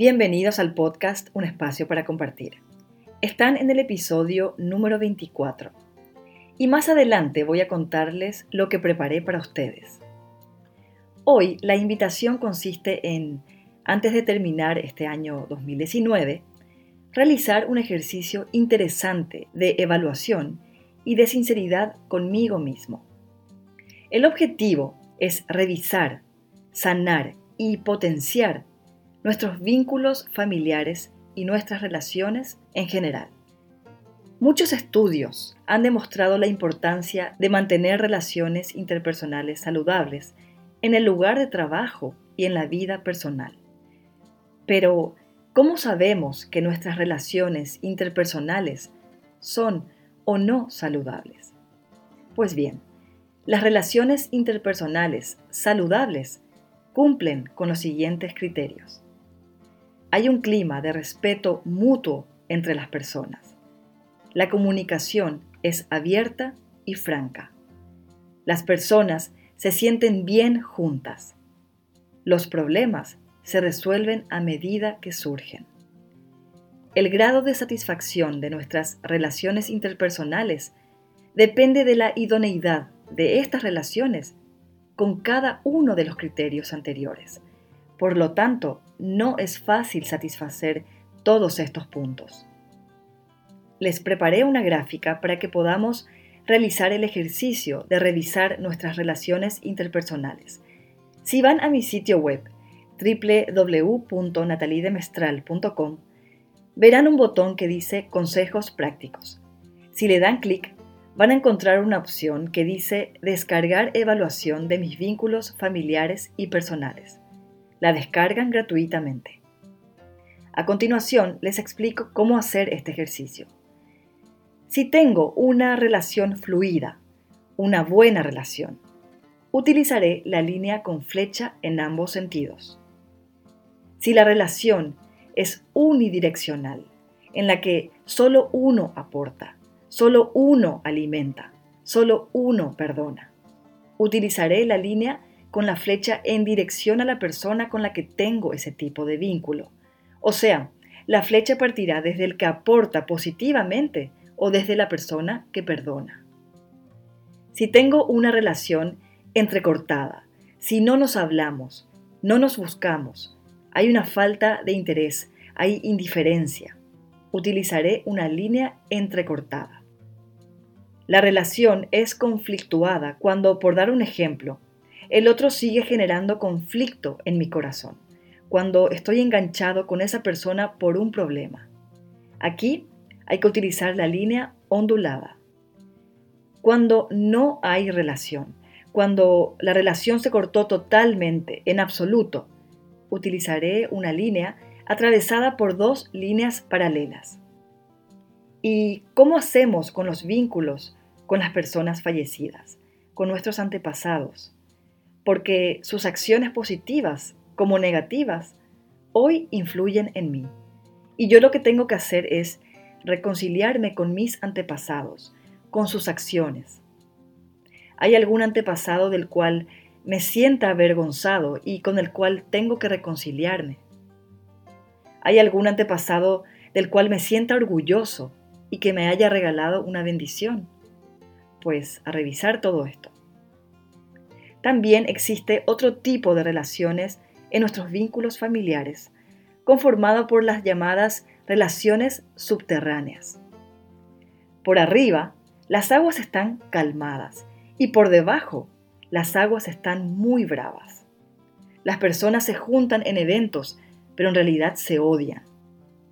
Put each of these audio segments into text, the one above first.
Bienvenidos al podcast Un espacio para compartir. Están en el episodio número 24 y más adelante voy a contarles lo que preparé para ustedes. Hoy la invitación consiste en, antes de terminar este año 2019, realizar un ejercicio interesante de evaluación y de sinceridad conmigo mismo. El objetivo es revisar, sanar y potenciar nuestros vínculos familiares y nuestras relaciones en general. Muchos estudios han demostrado la importancia de mantener relaciones interpersonales saludables en el lugar de trabajo y en la vida personal. Pero, ¿cómo sabemos que nuestras relaciones interpersonales son o no saludables? Pues bien, las relaciones interpersonales saludables cumplen con los siguientes criterios. Hay un clima de respeto mutuo entre las personas. La comunicación es abierta y franca. Las personas se sienten bien juntas. Los problemas se resuelven a medida que surgen. El grado de satisfacción de nuestras relaciones interpersonales depende de la idoneidad de estas relaciones con cada uno de los criterios anteriores. Por lo tanto, no es fácil satisfacer todos estos puntos. Les preparé una gráfica para que podamos realizar el ejercicio de revisar nuestras relaciones interpersonales. Si van a mi sitio web www.natalidemestral.com, verán un botón que dice Consejos prácticos. Si le dan clic, van a encontrar una opción que dice Descargar evaluación de mis vínculos familiares y personales la descargan gratuitamente. A continuación les explico cómo hacer este ejercicio. Si tengo una relación fluida, una buena relación, utilizaré la línea con flecha en ambos sentidos. Si la relación es unidireccional, en la que solo uno aporta, solo uno alimenta, solo uno perdona, utilizaré la línea con la flecha en dirección a la persona con la que tengo ese tipo de vínculo. O sea, la flecha partirá desde el que aporta positivamente o desde la persona que perdona. Si tengo una relación entrecortada, si no nos hablamos, no nos buscamos, hay una falta de interés, hay indiferencia, utilizaré una línea entrecortada. La relación es conflictuada cuando, por dar un ejemplo, el otro sigue generando conflicto en mi corazón, cuando estoy enganchado con esa persona por un problema. Aquí hay que utilizar la línea ondulada. Cuando no hay relación, cuando la relación se cortó totalmente, en absoluto, utilizaré una línea atravesada por dos líneas paralelas. ¿Y cómo hacemos con los vínculos con las personas fallecidas, con nuestros antepasados? Porque sus acciones positivas como negativas hoy influyen en mí. Y yo lo que tengo que hacer es reconciliarme con mis antepasados, con sus acciones. ¿Hay algún antepasado del cual me sienta avergonzado y con el cual tengo que reconciliarme? ¿Hay algún antepasado del cual me sienta orgulloso y que me haya regalado una bendición? Pues a revisar todo esto. También existe otro tipo de relaciones en nuestros vínculos familiares, conformado por las llamadas relaciones subterráneas. Por arriba, las aguas están calmadas y por debajo, las aguas están muy bravas. Las personas se juntan en eventos, pero en realidad se odian.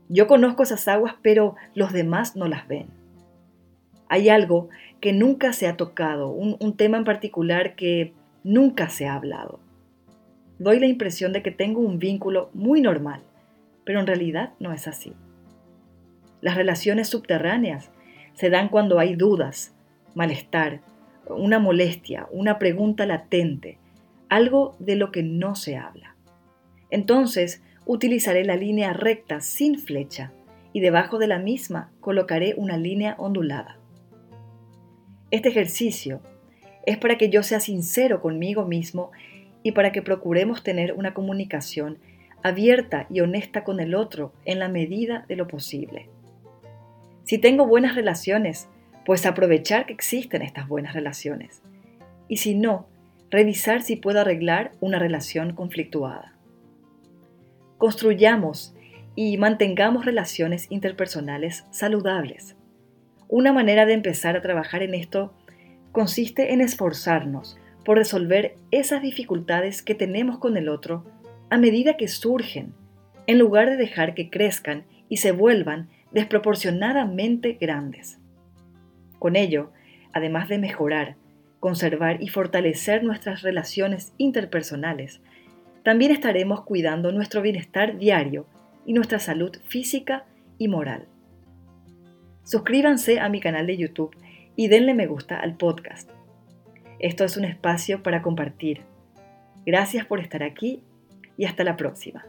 Yo conozco esas aguas, pero los demás no las ven. Hay algo que nunca se ha tocado, un, un tema en particular que nunca se ha hablado. Doy la impresión de que tengo un vínculo muy normal, pero en realidad no es así. Las relaciones subterráneas se dan cuando hay dudas, malestar, una molestia, una pregunta latente, algo de lo que no se habla. Entonces utilizaré la línea recta sin flecha y debajo de la misma colocaré una línea ondulada. Este ejercicio es para que yo sea sincero conmigo mismo y para que procuremos tener una comunicación abierta y honesta con el otro en la medida de lo posible. Si tengo buenas relaciones, pues aprovechar que existen estas buenas relaciones. Y si no, revisar si puedo arreglar una relación conflictuada. Construyamos y mantengamos relaciones interpersonales saludables. Una manera de empezar a trabajar en esto consiste en esforzarnos por resolver esas dificultades que tenemos con el otro a medida que surgen, en lugar de dejar que crezcan y se vuelvan desproporcionadamente grandes. Con ello, además de mejorar, conservar y fortalecer nuestras relaciones interpersonales, también estaremos cuidando nuestro bienestar diario y nuestra salud física y moral. Suscríbanse a mi canal de YouTube y denle me gusta al podcast. Esto es un espacio para compartir. Gracias por estar aquí y hasta la próxima.